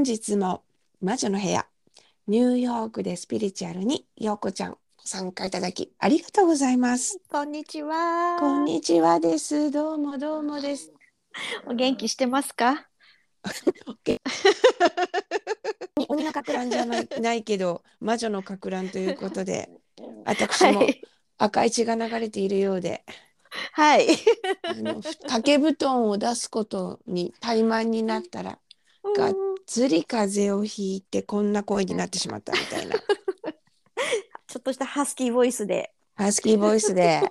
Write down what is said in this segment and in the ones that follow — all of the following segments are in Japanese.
本日も魔女の部屋、ニューヨークでスピリチュアルにようこちゃんご参加いただきありがとうございます。こんにちは。こんにちはです。どうもどうもです。お元気してますか？鬼のかく乱じゃないけど魔女のかく乱ということで、私 もはい。赤い血が流れているようで、はい。あの掛け布団を出すことに怠慢になったら、がっうんずり風邪をひいてこんな声になってしまったみたいな。ちょっとしたハスキーボイスで。ハスキーボイスで。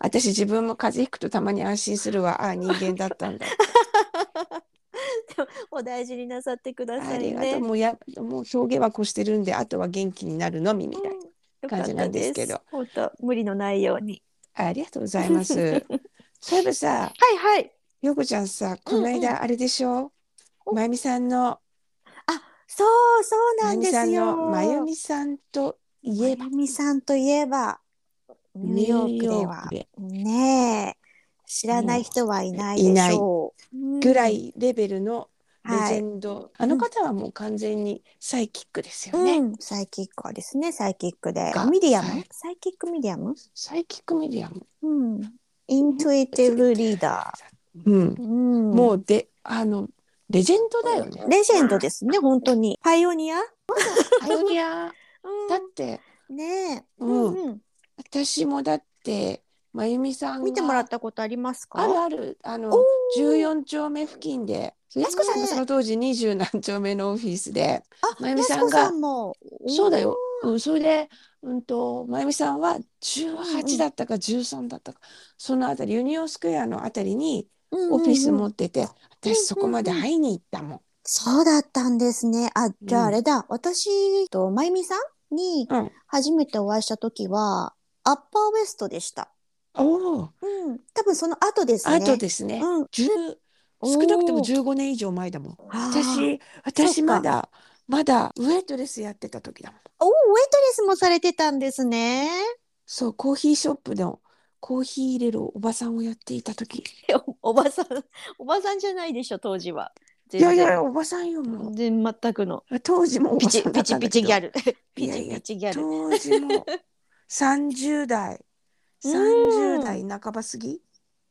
私自分も風邪ひくとたまに安心するわ。ああ、人間だったんだ。お大事になさってくださいありがとう。ね。もうや、もう表現は越してるんで、あとは元気になるのみみたいな。うん感じなんですけど本当無理のないように。ありがとうございます。そういえばさ、はいはい。よこちゃんさ、このうん間あれでしょ？お。まゆみさんの、そうそうまゆみなんですよ。さんの、まゆみさんといえば、まゆみさんといえばニューヨークでは。ニューヨークで。ねえ。知らない人はいないでしょう。ぐらいレベルのレジはい。ェンド。あの方はもう完全にサイキックですよね。うん、サイキックはですね、サイキックで。が。ミディアム？はい psychic medium？psychic medium。うん。 intuitive reader うん。うん、もうで、あの、レジェンドだよね。レジェンドですね、本当に。パイオニア、パイオニア。だって、うん、ねえ、うんうん。私もだって、まゆみさんが見てもらったことありますか？あるある、あのお、14丁目付近で、やすこさんがその当時20何丁目のオフィスで、あ、まゆみさんが。そうだよ。うん、それで、うんと、まゆみさんは18だったか13だったか、そのあたり、ユニオンスクエアのあたりに。オフィス持ってて、私そこまで会いに行ったもん。そうだったんですね。あ、じゃうんああれだ。私と、まゆみさんにうん。初めてお会いした時は、アッパーウエストでした。おお、うん。多分その後ですね。あとですね、うん。10おー少なくとも15年以上前だもん。私、私まだ、まだウェイトレスやってた時だもん。おーウェイトレスもされてたんですね。そう、コーヒーショップのコーヒー入れるおばさんをやっていた時。お おばさん、おばさんじゃないでしょ、当時は。いやいや、おばさんよ、も全然全くの。う。当時もおピチばさんだピチったんだけどピチギャル。いピチピチギャル。当時も 30代、30代半ば過ぎ、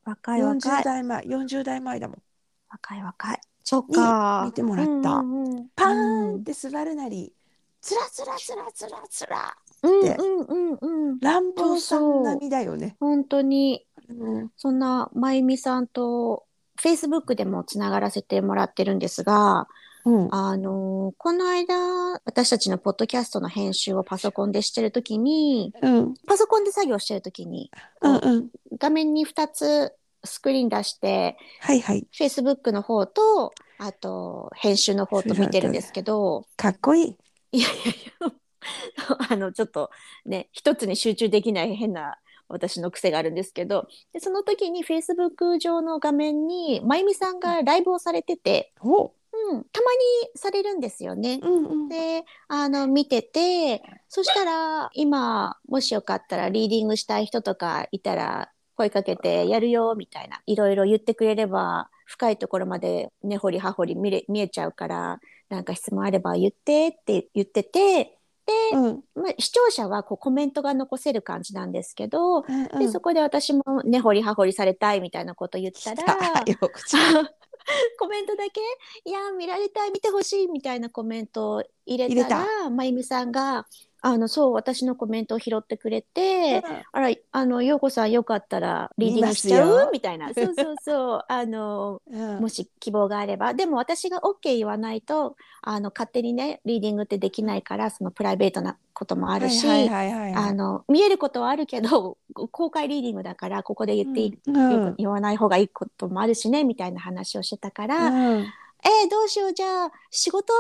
若い若40い。代前、40代前だもん。若い若い。そっか。見てもらったうんうんうんパーンって座るなり、つらつらつらつらつら。うんてうんうんうん。乱暴さん並みだよね。本当に、うんそんな、まゆみさんと、Facebook でもつながらせてもらってるんですが、うんあのーこの間、私たちのポッドキャストの編集をパソコンでしてるときに、うんパソコンで作業してるときに、うんうん。画面に2つスクリーン出して、はいはい。Facebook の方と、あと、編集の方と見てるんですけど、かっこいい。いやいやいや、あの、ちょっとね、一つに集中できない変な私の癖があるんですけど、でその時に Facebook 上の画面に、まゆみさんがライブをされてて、おうん、たまにされるんですよね。うんうん。で、あの、見てて、そしたら、今、もしよかったら、リーディングしたい人とかいたら、声かけてやるよ、みたいな。いろいろ言ってくれれば、深いところまで根掘り葉掘り見れ見えちゃうから、なんか質問あれば言ってって言ってて、うん。まあ、視聴者はこうコメントが残せる感じなんですけど、うんうん。でそこで私も根掘り葉掘りされたいみたいなこと言ったら、コメントだけ「いや見られたい見てほしい」みたいなコメントを入れたらまゆみさんがあのそう私のコメントを拾ってくれて「あらあの陽子さんよかったらリーディングしちゃう?」みたいな。そうそうそう。あのうん。もし希望があれば。でも私が OK 言わないとあの勝手にねリーディングってできないからそのプライベートなこともあるし、見えることはあるけど公開リーディングだからここで言ってうん。言わない方がいいこともあるしねみたいな話をしてたから、うんえーどうしようじゃあ仕事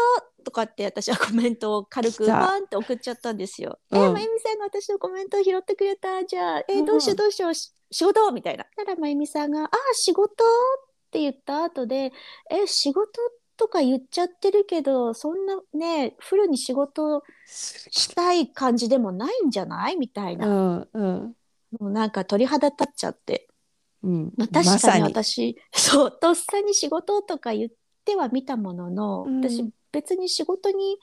とかって私はコメントを軽くバーンって送っちゃったんですよ。うんえーまゆみさんが私のコメントを拾ってくれたじゃあえーどうしようどうしようし仕事みたいな。たらまゆみさんが「あー仕事」って言った後で「え仕事とか言っちゃってるけどそんなねフルに仕事したい感じでもないんじゃない?」みたいうな。んうんもうなんか鳥肌立っちゃって。うんまあ、確かに私、そう、とっさに仕事とか言ってては見たものの、うん。私別に仕事に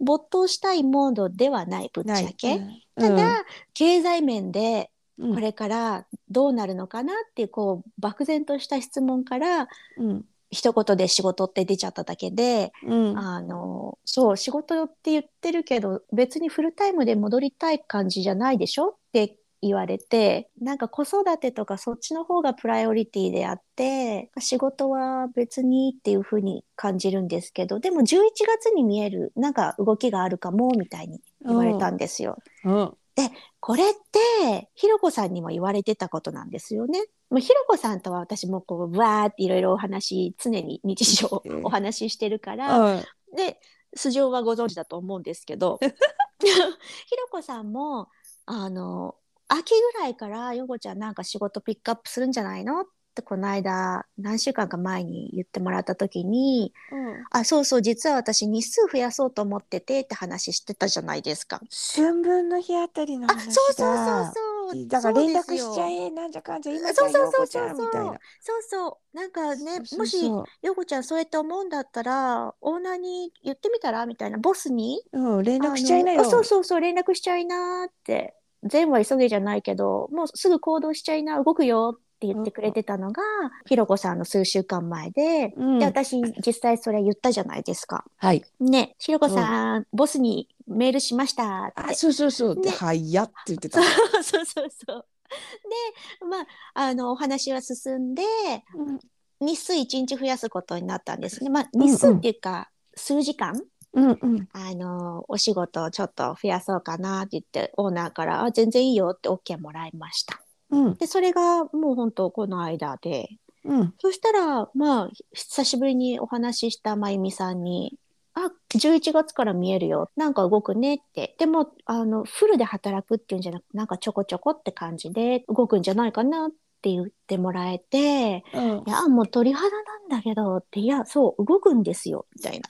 没頭したいモードではないぶっちゃけ。うん。ただ、経済面でうん。これからどうなるのかなっていうこう漠然とした質問からうん。一言で仕事って出ちゃっただけで、うん。あのそう仕事って言ってるけど別にフルタイムで戻りたい感じじゃないでしょ？って言われてなんか子育てとかそっちの方がプライオリティであって仕事は別にっていうふうに感じるんですけどでも11月に見えるなんか動きがあるかもみたいに言われたんですよ。うんこれってひろこさんにも言われてたことなんですよね。もうひろこさんとは私もこうわーっていろいろお話常に日常うんお話ししてるから、うんで素性はご存知だと思うんですけど ひろこさんもあの秋ぐらいからよこちゃんなんか仕事ピックアップするんじゃないの？ってこの間何週間か前に言ってもらった時にうん。あそうそう実は私日数増やそうと思っててって話してたじゃないですか。春分の日あたりのあ話そうそうそう。だそうだから連絡しちゃえなんじゃかんじゃ今じゃそうそうそうよう。こちゃそうんそうみたいな。そうそう。なんかねそうそうもしそうよこちゃんそうやって思うんだったらオーナーに言ってみたら？みたいな。ボスに？うん連絡しちゃいなよ。そうそうそう連絡しちゃいなーって善は急げじゃないけどもうすぐ行動しちゃいな動くよって言ってくれてたのが、ひろこさんの数週間前で,、うん。で私実際それ言ったじゃないですか。ねねひろこさん、ボスにメールしましたって。あ そうそうそう。でね早っって言ってた。そうそうそう。そう。でまああのお話は進んでうん。日数1日増やすことになったんですね。まあ日数っていうか、数時間うんうん。あのお仕事をちょっと増やそうかなって言ってオーナーから「あ全然いいよ」って OK もらいました。うん。でそれがもう本当この間でうん。そしたらまあ久しぶりにお話ししたまゆみさんに「あ11月から見えるよ。なんか動くね」って。でもあのフルで働くっていうんじゃなくなんかちょこちょこって感じで動くんじゃないかなって言ってもらえてうん「いやもう鳥肌なんだけど」って「いやそう動くんですよ」みたいな。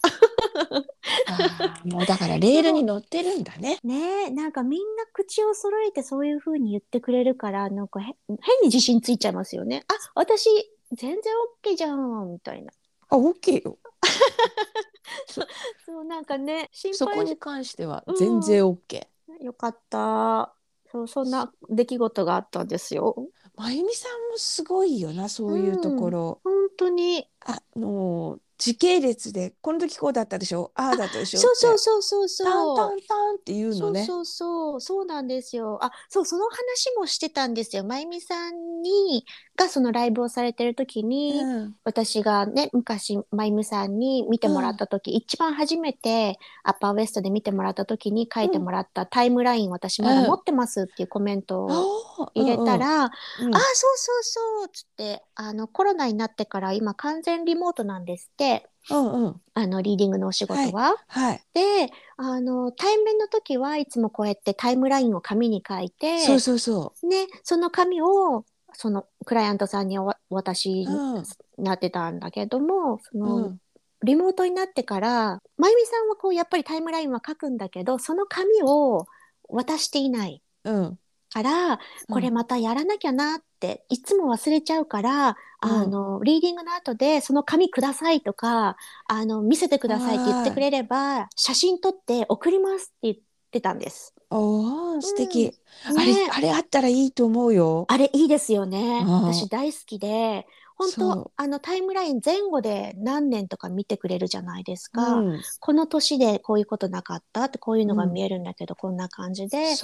もうだからレールに乗ってるんだねねえなんかみんな口を揃えてそういう風に言ってくれるからなんかへ変に自信ついちゃいますよね。あ私全然 OK じゃんみたいな。あ OK よ そうなんかね心そこ配に関しては全然 OK よかった。そうそんな出来事があったんですよ。まゆみさんもすごいよなそういうところ、本当に。あの時系列でこの時こうだったでしょ？ああだったでしょ？そうそううそうそうそう。タンタンタンっていうのね。そうそうそう。そうなんですよ。あそうその話もしてたんですよ。まゆみさんにがそのライブをされてる時に、うん。私がね昔まゆみさんに見てもらった時、一番初めてアッパーウエストで見てもらった時に書いてもらったタイムライン、私まだ持ってますっていうコメントを入れたら、うん。うんあそうそうそうっつってあのコロナになってから今完全リモートなんですって。うんうん。あのリーディングのお仕事は。はいであの対面の時はいつもこうやってタイムラインを紙に書いてそうそうそね、その紙をそのクライアントさんにお渡しううん。になってたんだけどもその、うん。リモートになってからまゆみさんはこうやっぱりタイムラインは書くんだけどその紙を渡していない。うんからこれまたやらなきゃなっていつも忘れちゃうから、うん。あのリーディングの後でその紙くださいとかあの見せてくださいって言ってくれれば写真撮って送りますって言ってたんです。おー素敵、ね。あれあれあったらいいと思うよ。あれいいですよね。うん。私大好きで本当あのタイムライン前後で何年とか見てくれるじゃないですか。うん。この年でこういうことなかったってこういうのが見えるんだけど、こんな感じで。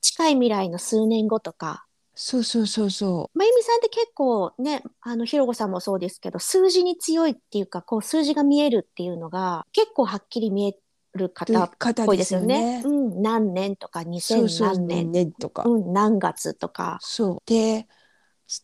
近い未来の数年後とか。そうそうそうそまゆみさんって結構ねあのひろこさんもそうですけど数字に強いっていうかこう数字が見えるっていうのが結構はっきり見えるう方っぽいですすよよね。ね。うん、何年とかそう2000そう何年年とか、うん、何月とか。そうで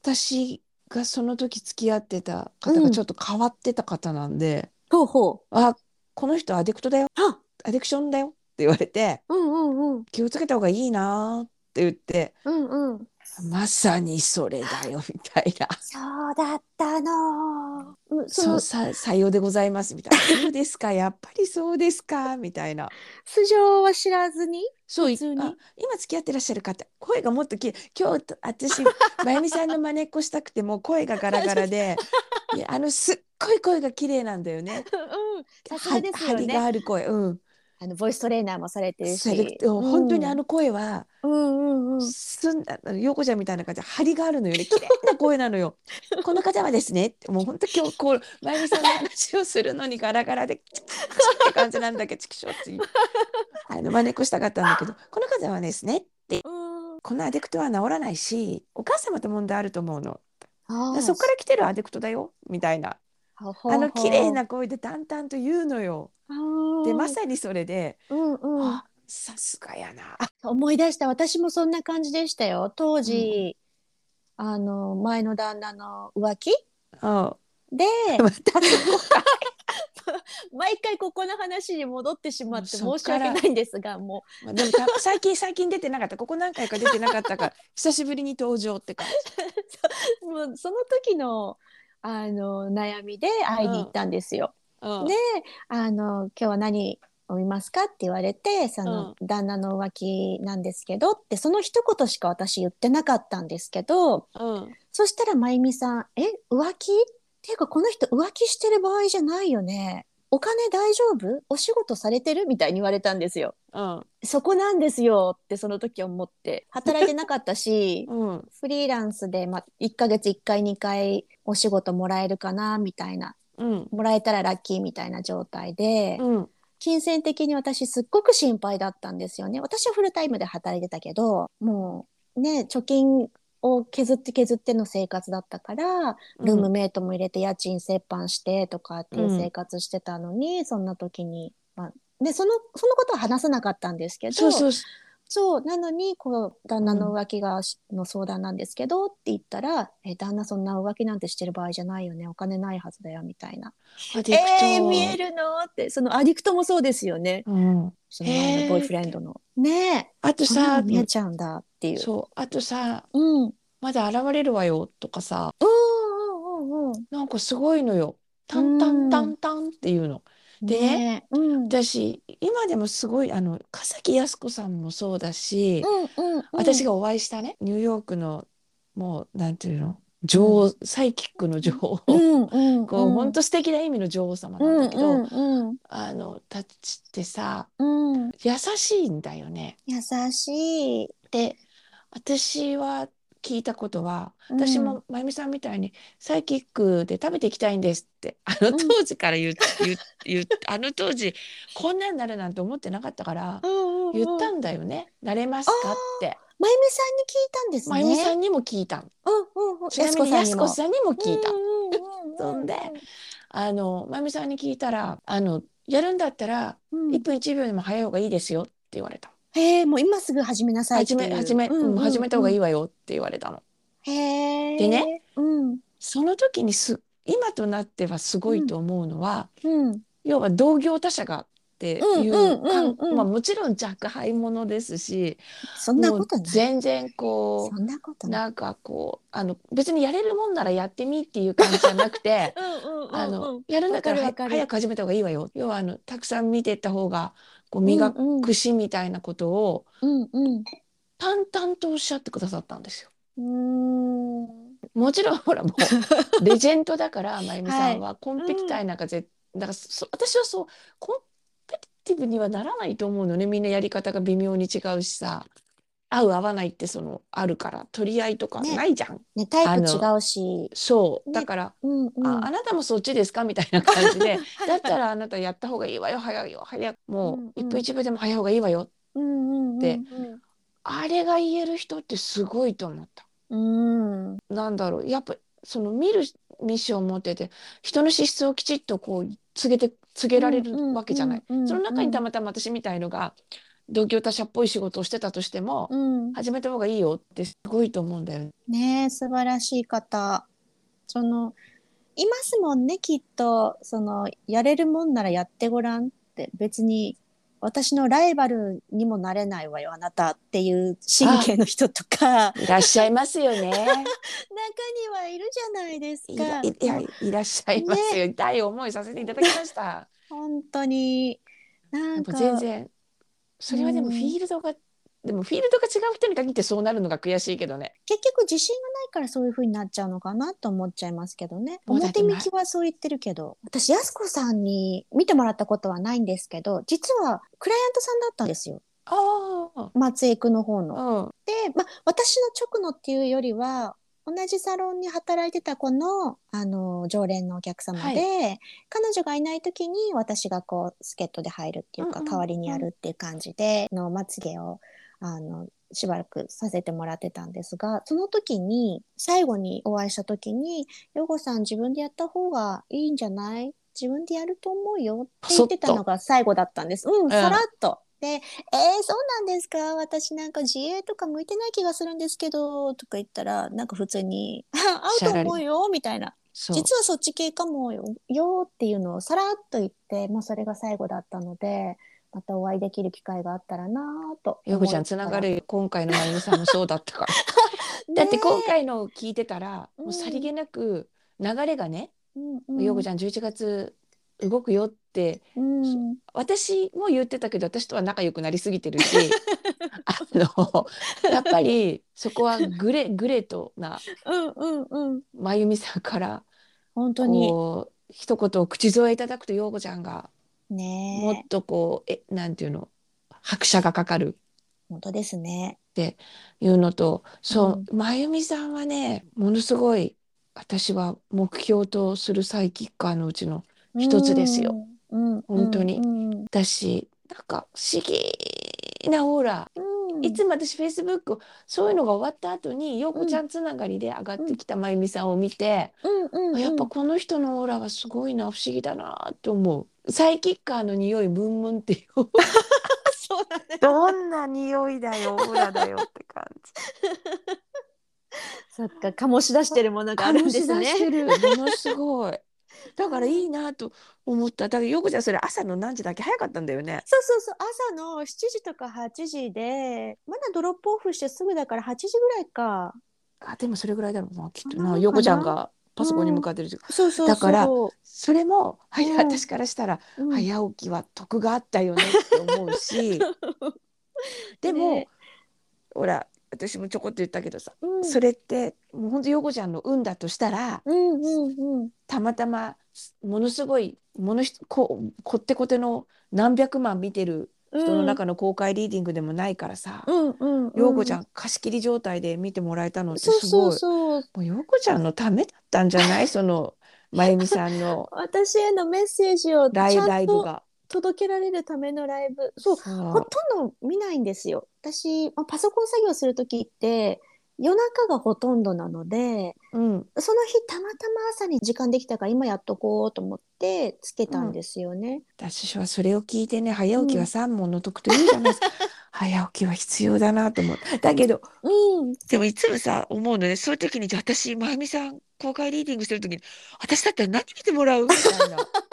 私がその時付き合ってた方がちょっと変わってた方なんで、ほうほう。あこの人アディクトだよあアディクションだよって言われてうんうんうん気をつけた方がいいなって言ってうんうん。まさにそれだよみたいな そうだったの。うんそそうのさ採用でございますみたいな そうですかやっぱりそうですかみたいな素性は知らずに？そう普通に？あ今付き合ってらっしゃる方声がもっとき今日私まゆみさんの真似っこしたくてもう声がガラガラでであのすっごい声が綺麗なんだよね。うん、さすがです張りがね。ある声。うん。あのボイストレーナーもされてるそれし、本当にあの声は、うんうんうん。すんだ陽子ちゃんみたいな感じで張りがあるのよね 綺麗な声なのよ。この方はですねってもう本当今日こうまゆみさんの話をするのにガラガラでチキチキって感じなんだけどチキショってあの真似っこしたかったんだけどこの方はですねうんこのアデクトは治らないしお母様と問題あると思うの。そこから来てるアデクトだよみたいなあの綺麗な声で淡々と言うのよ。でまに、さにそれで、うんうん、あさすがやな。思い出した。私もそんな感じでしたよ。当時、あの前の旦那の浮気？うんで 毎回ここの話に戻ってしまって申し訳ないんですがもまあでもた 最近最近出てなかった。ここ何回か出てなかったから久しぶりに登場って感じ。う。もうその時のあの悩みで会いに行ったんですよ。うん。であの「今日は何を見ますか?」って言われてその、旦那の浮気なんですけどってその一言しか私言ってなかったんですけどうん。そしたらまゆみさん「え浮気？っていうかこの人浮気してる場合じゃないよねお金大丈夫？お仕事されてる?」みたいに言われたんですよ。うんそこなんですよってその時思って働いてなかったし うんフリーランスで、ま、1ヶ月1回2回お仕事もらえるかなみたいなうんもらえたらラッキーみたいな状態で、うん金銭的に私すっごく心配だったんですよね。私はフルタイムで働いてたけどもうね貯金を削って削っての生活だったから、ルームメイトも入れて家賃折半してとかっていう生活してたのに、そんな時に、まあ、でそのそのことは話さなかったんですけどそうそうそうなのにこう旦那の浮気がし、の相談なんですけどって言ったら「え旦那そんな浮気なんてしてる場合じゃないよね。お金ないはずだよ」みたいな。アディクト、えー、見えるの？って。そのアディクトもそうですよね。うん、その前のボー。イフレンドの。ねあとさの見えちゃうんだっていう。そうあとさうんうんまだ現れるわよとかさ。うんうんうん。なんかすごいのよ。タンタンタンタンっていうの。でねうん。私今でもすごいあの笠木靖子さんもそうだし、うんうんうん。私がお会いしたねニューヨークのもうなんていうの女王、サイキックの女王、うんうんこう本当素敵な意味の女王様なんだけど、うんうんあのたちってさうんうん。優しいんだよね。優しい。で私は聞いたことは私もまゆみさんみたいにサイキックで食べていきたいんですってあの当時から言う、言う言うあの当時こんなんなるなんて思ってなかったから言ったんんだよね「なれますか?」ってまゆみさんに聞いたんですね。まゆみさんにも聞いたのうんうんうん。ちなみにやすこさんにも聞いた。うんうんうんうんそんであのまゆみさんに聞いたらあのやるんだったらうん1分1秒でも早い方がいいですよって言われた。へえもう今すぐ始めなさいっ。始め始め、うん始めた方がいいわ。わよって言われたの。へえ。でね。うんその時にす今となってはすごいと思うのは、うん要は同業他社がっていううんうんかんうんうんまあ、もちろん若輩者ですしそんなもうことない。全然こそんなことない。うなんかこうあの別にやれるもんならやってみっていう感じじゃなくて うんうんあのやるんだかるわかる早く始めた方がいいわよ要はあのたくさん見ていった方がこう磨くしみたいなことを淡々とおっしゃってくださったんですよ。うん。うもちろんほらもうレジェンドだからまゆみさんはコンペティターなんかぜ、だからそ私はそうコンペティティブにはならないと思うのねみんなやり方が微妙に違うしさ合う合わないってそのあるから取り合いとかねないじゃん、ねタイプ違うし。そうねだから、うんうん。ああなたもそっちですか？みたいな感じで だったらあなたやった方がいいわよ早いよ早くもう一分一秒でも早い方がいいわよ、うんうんうんであれが言える人ってすごいと思った。うん。うん。なんだろうやっぱその見るミッションを持ってて人の資質をきちっとこう告げて告げられるわけじゃない。その中にたまたま私みたいのが同業他社っぽい仕事をしてたとしても、うん。始めた方がいいよってすごいと思うんだよね。ねえ素晴らしい方。そのいますもんねきっとそのやれるもんならやってごらんって別に私のライバルにもなれないわよあなたっていう神経の人とか中いらっしゃいますよね。にはいるじゃないですいやか。いやいらっしゃいますよ。痛い思いさせていただきました。本当になんか全然それはでもうんフィールドがでもフィールドが違う人に限ってそうなるのが悔しいけどね。結局自信がないからそういう風になっちゃうのかなと思っちゃいますけどね。そうだって表向きはそう言ってるけど。私、やすこさんに見てもらったことはないんですけど、実はクライアントさんだったんですよ。ああ。松江区の方の。うん。で、まあ、私の直のっていうよりは、同じサロンに働いてた子の、あの、常連のお客様で、は彼女がいない時に私がこう、助っ人で入るっていうか、代わりにやるっていう感じで、の、まつげを、あの、しばらくさせてもらってたんですが、その時に、最後にお会いした時に、ヨゴさん自分でやった方がいいんじゃない？自分でやると思うよって言ってたのが最後だったんです。うん、さらっと。で、えー、そうなんですか？私なんか自営とか向いてない気がするんですけど、とか言ったら、なんか普通に、合うと思うよ、みたいな。実はそっち系かもよ、よっていうのをさらっと言って、もうそれが最後だったので、またお会いできる機会があったらなぁと。よこちゃんつながるよ今回のまゆみさんもそうだったから。だって今回のを聞いてたら、うんもうさりげなく流れがね、うんうん、よこちゃん11月動くよってうん、私も言ってたけど私とは仲良くなりすぎてるし あのやっぱりそこはグレグレートなうんうんうん。まゆみさんから本当に。一言を口添えいただくとようこちゃんがねもっとこうえなんていうの拍車がかかる本当ですね。いうのとそう、まゆみさんはねものすごい私は目標とするサイキッカーのうちの一つですよ。うん。うん、本当に。うんだしなんか不思議なオーラ。うん、いつも私フェイスブックそういうのが終わった後に陽子ちゃんつながりで上がってきたまゆみさんを見て、うんうんうん、あやっぱこの人のオーラはすごいな不思議だなって思う。サイキッカーの匂いムンムンっていう。そうだね。どんな匂いだよオーラだよって感じ。そっか、醸し出してるものがあるんです醸し出してね。る。ものすごい だからいいなと思った。だから陽子ちゃんそれ朝の何時だっけ？早かったんだよね。そうそうそう、朝の7時とか8時で、まだドロップオフしてすぐだから8時ぐらいか。あでもそれぐらいだろうなきっと。かな？な陽子ちゃんがパソコンに向かってる時。うそうそう。だからそれも、はいうん。私からしたらうん、早起きは得があったよねって思うし。でも、ね。ほら私もちょこっと言ったけどさ、うん、それってもうほんと陽子ちゃんの運だとしたらうんうんうん。たまたまものすごいものひここってこての何百万見てる人の中の公開リーディングでもないからさ、うんうん子ちゃん貸し切り状態で見てもらえたのってすごい。うそう。もう陽子ちゃんのためだったんじゃない？そのまゆみさんの私へのメッセージをちライゃんとライブが。届けられるためのライブ。そう、そうほとんど見ないんですよ。私、まあ、パソコン作業するときって夜中がほとんどなので、うん、その日たまたま朝に時間できたから今やっとこうと思ってつけたんですよね。私はそれを聞いてね早起きは三問の得というじゃないですか、早起きは必要だなと思うだけどうん。でもいつもさ思うのねそういう時にじゃあ私まゆみさん公開リーディングしてる時に私だったら何見てもらうみたいな。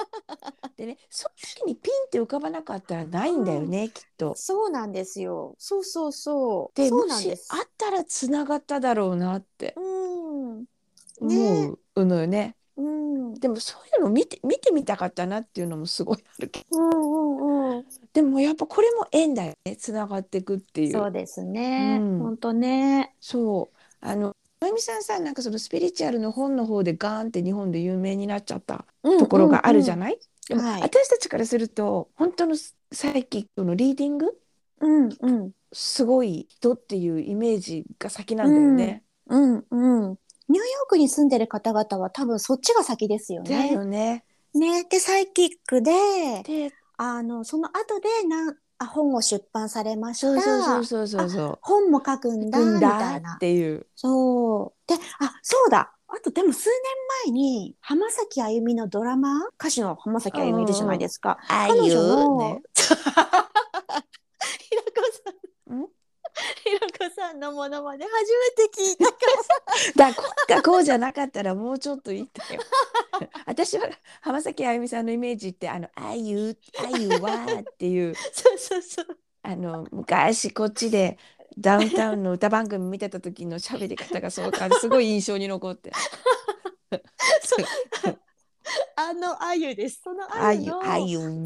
でねその時にピンって浮かばなかったらないんだよね、きっと。そうなんですよ。そうそうそう。でそうもしなんです。あったらつながっただろうなってうん。ね思うのよね。うん。でもそういうの見て見てみたかったなっていうのもすごいあるけどうんうんうん。でもやっぱこれも縁だよねつながっていくっていう。そうですね。うん本当ね。そうあのまゆみさんさなんかそのスピリチュアルの本の方でガーンって日本で有名になっちゃったところがあるじゃい？ない、でも、はい私たちからすると本当のサイキックのリーディング？うんうんすごい人っていうイメージが先なんだよね。うんうん。ニューヨークに住んでる方々は多分そっちが先ですよだね。よね。ね。でサイキックでであのその後でなんあ本を出版されました。そうそうそうそうそう本も書くんだうんみたいなだっ。ていう。そう。で、あ、そうだ。あとでも数年前に浜崎あゆみのドラマ歌手の浜崎あゆみいるじゃないですか。あ彼女のね。ひろこさん。んひろこさんのものまね初めて聞いたから。だこうかこうじゃなかったらもうちょっといいんだよ。私は浜崎あゆみさんのイメージってあの「あゆあゆは」っていうそうそうそう。あの昔こっちでダウンタウンの歌番組見てた時の喋り方がそうかすごい印象に残って あのあゆです。その「あゆあゆのあゆ」ボ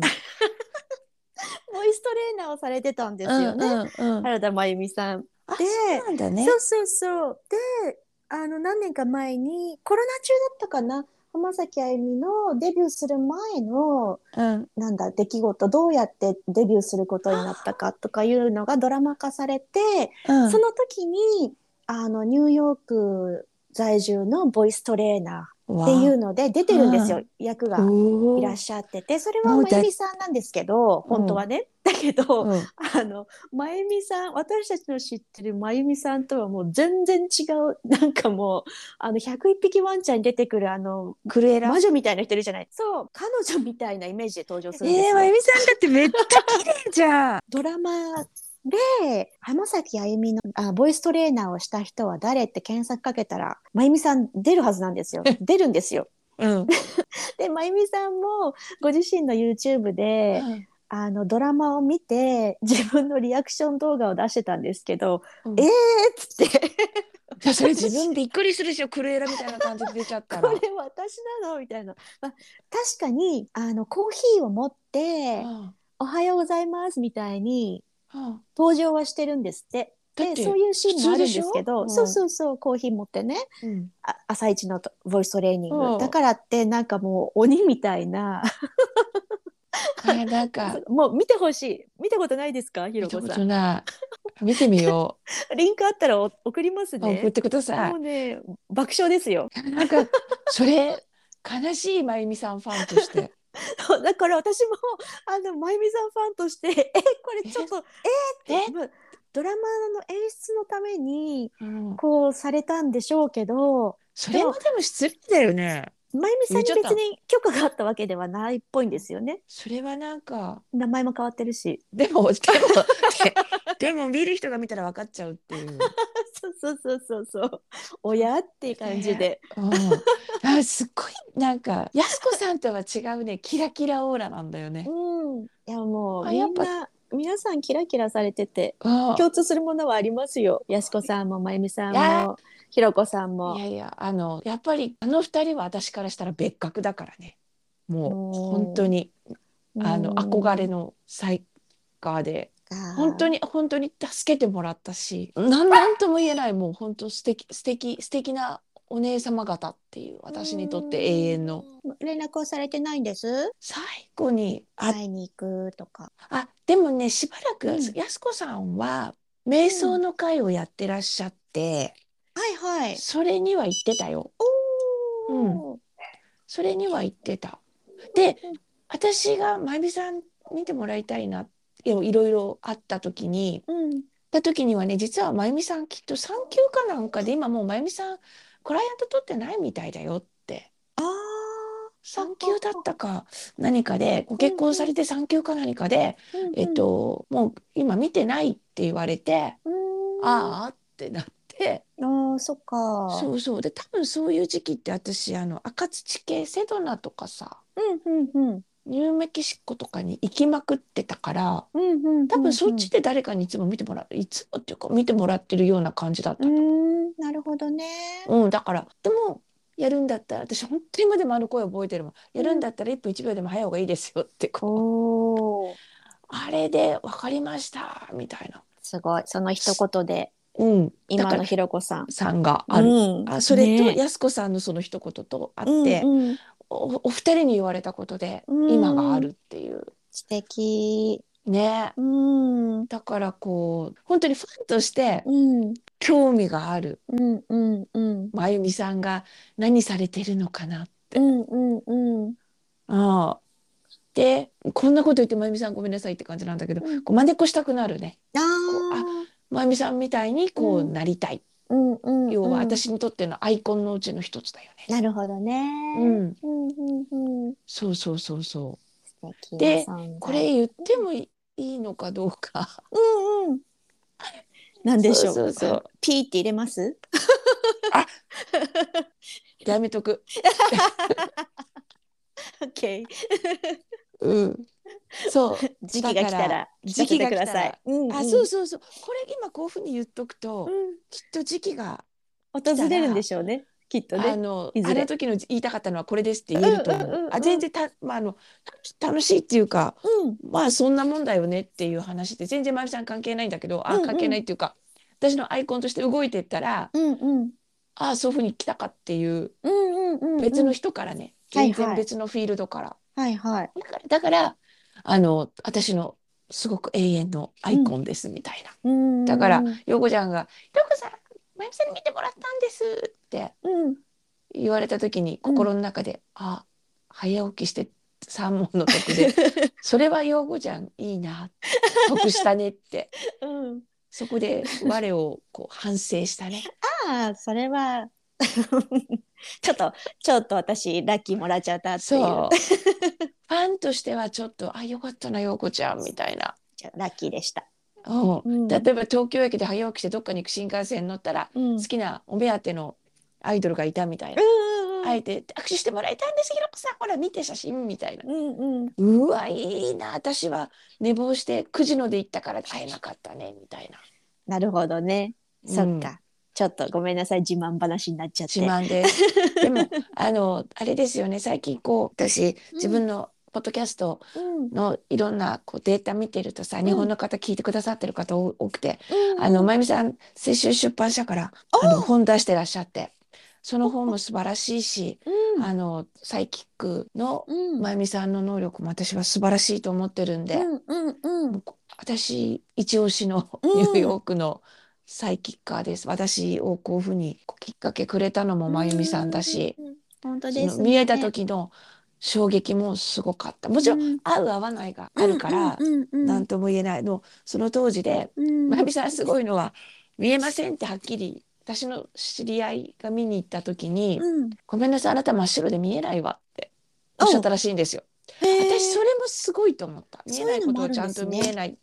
イストレーナーをされてたんですよね、うんうんうん原田真由美さん。あ、でそうなんだね。そうそうそう。で、あの何年か前にコロナ中だったかな。浜崎あゆみのデビューする前のうん。なんだ出来事どうやってデビューすることになったかとかいうのがドラマ化されて、うん。その時にあのニューヨーク在住のボイストレーナーっていうので出てるんですよ、役がいらっししゃってて。それはもうだまゆみさんなんですけど本当はね、だけど、うん。あのまゆみさん私たちの知ってるまゆみさんとはもう全然違うなんかもうあの101匹ワンちゃんに出てくるあのクレーラ。魔女みたいな人いるじゃない。そう彼女みたいなイメージで登場するんですよ、えー、まゆみさんだってめっちゃ綺麗じゃん。ドラマで浜崎あゆみのあボイストレーナーをした人は誰って検索かけたらまゆみさん出るはずなんですよ 出るんですようん。でまゆみさんもご自身の YouTube で、あのドラマを見て自分のリアクション動画を出してたんですけど「うんえー!」っつって それ自分びっくりするでしょクレーラみたいな感じで出ちゃっ「たこら。れ私なの?」みたいな、まあ、確かにあのコーヒーを持ってうん「おはようございます」みたいにうん登場はしてるんですって。でそういうシーンもあるんですけど、普通でしょそうそうそうコーヒー持ってね。うん。あ朝一のとボイストレーニング、うん。だからってなんかもう鬼みたいな。あなんか。もう見てほしい。見たことないですか？ひろこさん。見てみよ リンクあったらお送りますう。ね送ってくださもうね爆笑ですよ。い。なんかそれ悲しいまゆみさんファンとして。だから私もあのまゆみさんファンとしてえこれちょっとええーってまあドラマの演出のためにうん。こうされたんでしょうけどそれもでも失礼だよね。まゆみさんに別に許可があったわけではないっぽいんですよね。それはなんか。名前も変わってるし。でもでもででも見る人が見たら分かっちゃうっていう。そうそうそうそうそう。親っていう感じで、う。ん、あすっごいなんかやす子さんとは違うね。キラキラオーラなんだよね。うん、いやもうみあやっぱんな皆さんキラキラされててあ共通するものはありますよ。やすこさんもまゆみさんもひろこさんも。い。やいやあのやっぱりあの二人は私からしたら別格だからね。もうう。ん本当にあのうん。憧れのサイカーで本当に本当に助けてもらったしなんなんとも言えないもう本当素敵素敵素敵なお姉様方っていう私にとって永遠の。うん連絡をされてないんです？最後にあ会いに行くとか。あでもねしばらくうん。やす子さんは瞑想の会をやってらっしゃって、はいはい。それには行ってたよ。おー。それには行ってた。でうん私がまゆみさん見てもらいたいないやいろいろあった時にうん。た時にはね実はまゆみさんきっと産休かなんかで今もうまゆみさんクライアント取ってないみたいだよってああ。産休だったか何かでご結婚されて産休か何かで、えっ。ともう今見てないって言われて、うん。ああってなって、ああ、そっか。そうそうで多分そういう時期って私あの赤土系セドナとかさうんうんうん。ニューメキシコとかに行きまくってたからうんうんうんうん。多分そっちで誰かにいつも見てもらういつもっていうか見てもらってるような感じだったうの、ん、なるほどね。うん、だからでもやるんだったら私本当に今でもあの声覚えてるもんやるんだったら1分1秒でも早い方がいいですよってこう。あれで分かりましたみたいな、すごい。その一言で、うん、今のひろこさん。さんがある、うんあそれとねやす子さんのその一言とあって、うんうんおお二人に言われたことでうん今があるっていう素敵。ねうん。だからこう本当にファンとしてうん。興味があるうんうんうん。まゆみさんが何されてるのかなうんうんうん。ああでこんなこと言ってまゆみさんごめんなさいって感じなんだけど、うんこう真似っこしたくなるねあまゆみさんみたいにこううんなりたい、あ。うんうんうん。要は私にとってのアイコンのうちの一つだよね。なるほどね。うん、うんうんうん。そうそうそうそ素敵でこれ言ってもいいいのかどうかうんうん。なんでしょう。そうそうピーって入れます？やめとく。オッケー。うん、そう 時期が来たら時期が来たら聞かせてください。うんうんあそうそうそうこれ今こういうふうに言っとくと、うんきっと時期が訪れるんでしょうね。きっとね。あのあの時の言いたかったのはこれですって言えると思う。うんうんうんうんあ全然た、まあ、あの楽しいっていうかうん。まあそんなもんだよねっていう話で全然まゆみさん関係ないんだけど、うんうんあ関係ないっていうか私のアイコンとして動いてったら、うんうん。ああそういうふうに来たかっていううんうんうんうん。別の人からね、全然別のフィールドから。はいはい。だからだからあの私のすごく永遠のアイコンですみたいな。うんだから陽子ちゃんが「陽子さんまゆみさんに見てもらったんです」ってうん。言われた時に心の中で「あ早起きして三問の得で それは陽子ちゃんいいな得したね」って うん。そこで我をこう反省したね。ああ、それは。ちょっと、ちょっと私、ラッキーもらっちゃったっていう。そうファンとしてはちょっと「あよかったな陽子ちゃん」みたいな。じゃあラッキーでした。うんうん例えば東京駅で早起きしてどっかに行く新幹線乗ったらうん好きなお目当てのアイドルがいたみたいな。うんあえて握手してもらいたいんですひろこさんほら見て写真みたいな。うんうん。うわいいな私は寝坊して9時ので行ったから会えなかったねみたいな。なるほどね。うんそっか。ちょっとごめんなさい、自慢話になっちゃって。自慢です。でもあのあれですよね最近こう私自分のポッドキャストうん。のいろんなこうデータ見てるとさ、ん日本の方聞いてくださってる方多多くて、うんあのまゆみさん先週出版社からあの本出してらっしゃってその本も素晴らしいし、うん。あのサイキックのうん。まゆみさんの能力も私は素晴らしいと思ってるんで、うんうんうん。私一押しのうんニューヨークのサイキッカーです。私をこういうふうにきっかけくれたのもまゆみさんだし。本当そです見えた時の衝撃もすごかった。もちろん、うん合う合わないがあるから、何とも言えないのその当時で、うんまゆみさんすごいのは見えませんってはっきり私の知り合いが見に行った時に、うん。ごめんなさいあなた真っ白で見えないわっておっしゃったらしいんですよ。私それもすごいと思った。見えないことをちゃんと見えない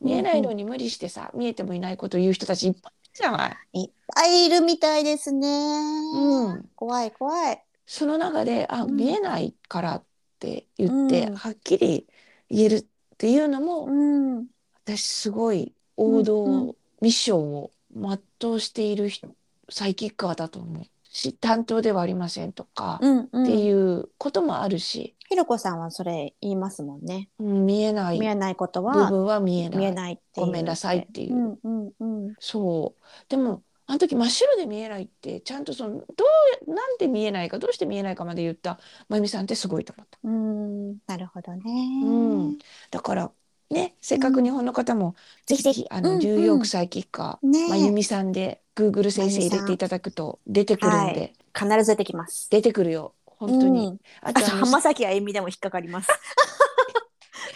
見えないのに無理してさ見えてもいないことを言う人たちいっぱいいるじゃない。いっぱいいるみたいですね。うん、怖い怖い。その中であ、うん見えないからって言って、うんはっきり言えるっていうのも、うん。私すごい王道、うんうミッションを全うしている人サイキッカーだと思うし担当ではありませんとか。っていうこともあるし、ひろこさんはそれ言いますもんね。うん見えない見えないこと部は分は見えない見えないっていう。ごめんなさいっていううんうんうん。そうでもあの時真っ白で見えないってちゃんとそのどうなんで見えないかどうして見えないかまで言ったまゆみさんってすごいと思った。うん。なるほどね。うんだからねせっかく日本の方も、ぜひぜひあの、うんニューヨークサイキッカー、ねまゆみさんで Google 先生入れていただくと出てくるんで、は必ず出てきます。出てくるよ本当に。うんあと浜崎あゆみでも引っかかります。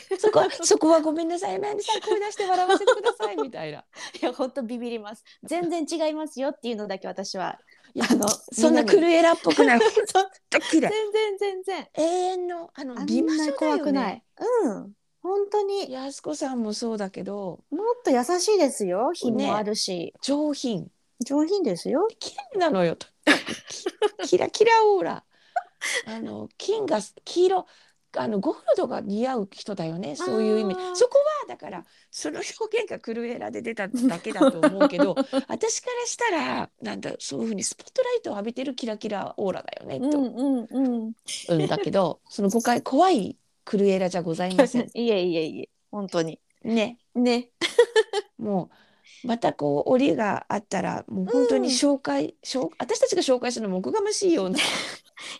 そこはそこはごめんなさいまゆみさん声出して笑わせてくださいみたいな。いや本当ビビります。全然違いますよっていうのだけ私はあのそんなクルエラっぽくない。全い。然全然。永遠のあの美魔な女だよ怖くないね。。うん。本当にやすこさんもそうだけどもっと優しいですよ。品もあるし、上品上品ですよ。綺麗なのよとキラキラオーラ あの金が黄色あのゴールドが似合う人だよね。そういう意味。そこはだからその表現がクルエラで出ただけだと思うけど 私からしたらなんだそういうふうにスポットライトを浴びてるキラキラオーラだよねと、うんうんうん。うん、だけどその誤解怖いクルエラじゃございません。いえいえいえ本当に。ね。ね。もうまたこう折があったらもう本当に紹介、紹私たちが紹介するのもおこがましいような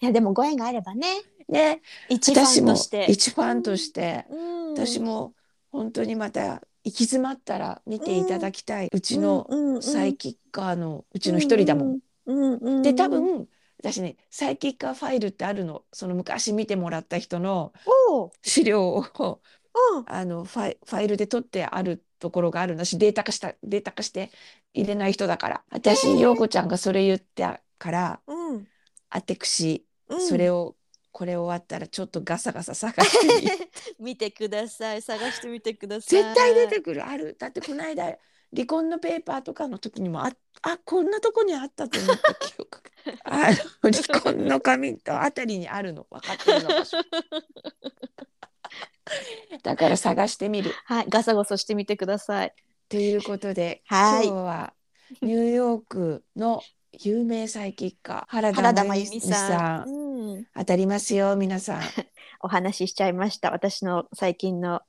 いやでもご縁があればね。ね。一ファンとして。一ファンとして、うん。私も本当にまた行き詰まったら見ていただきたい、うちのうんうんサイキッカーのうちの一人だもん。うんうんうん。で多分私ねサイキッカーファイルってあるの。その昔見てもらった人の資料をうん。あのファイファイルで取ってあるところがあるんだしデータ化したデータ化して入れない人だから。私陽子ちゃんがそれ言ったからうんあてくしうん。それをこれ終わったらちょっとガサガサ探してみる 見てください。探してみてください。絶対出てくるあるだってこの間離婚のペーパーとかの時にもああこんなとこにあったと思った記憶が あの離婚の紙とあたりにあるの分かってるの だから探してみるはい、ガサゴソしてみてください。ということではい今日はニューヨークの有名サイキッカー原原田真由美由美ささん。ん。うん。当たりますよ、皆さん。お話ししちゃいました。私の最近の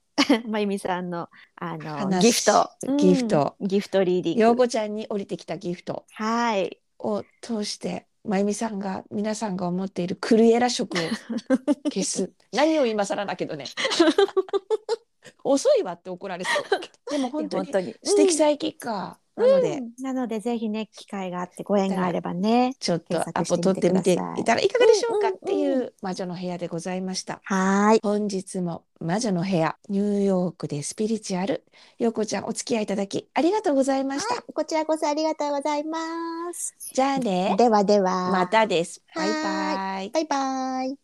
まゆみさんのあの話ギフト、ギフトうんギフトリーディング。ようこちゃんに降りてきたギフトはい。を通して、まゆみさんが、皆さんが思っているクルエラ色を消す。何を今更だけどね。遅いわって怒られそう。でも本当に素敵サイキッカー。なので、うんなのでぜひね機会があってご縁があればね。ちょっと検アポ取っててみていたらいかがでしょうかっていう魔女の部屋でございました。はーい。本日も魔女の部屋、ニューヨークでスピリチュアル、ようこちゃんお付き合いいただきありがとうございました。はいこちらこそありがとうございます。じゃあね、ではでは。またです。バイバイ。バイバイ。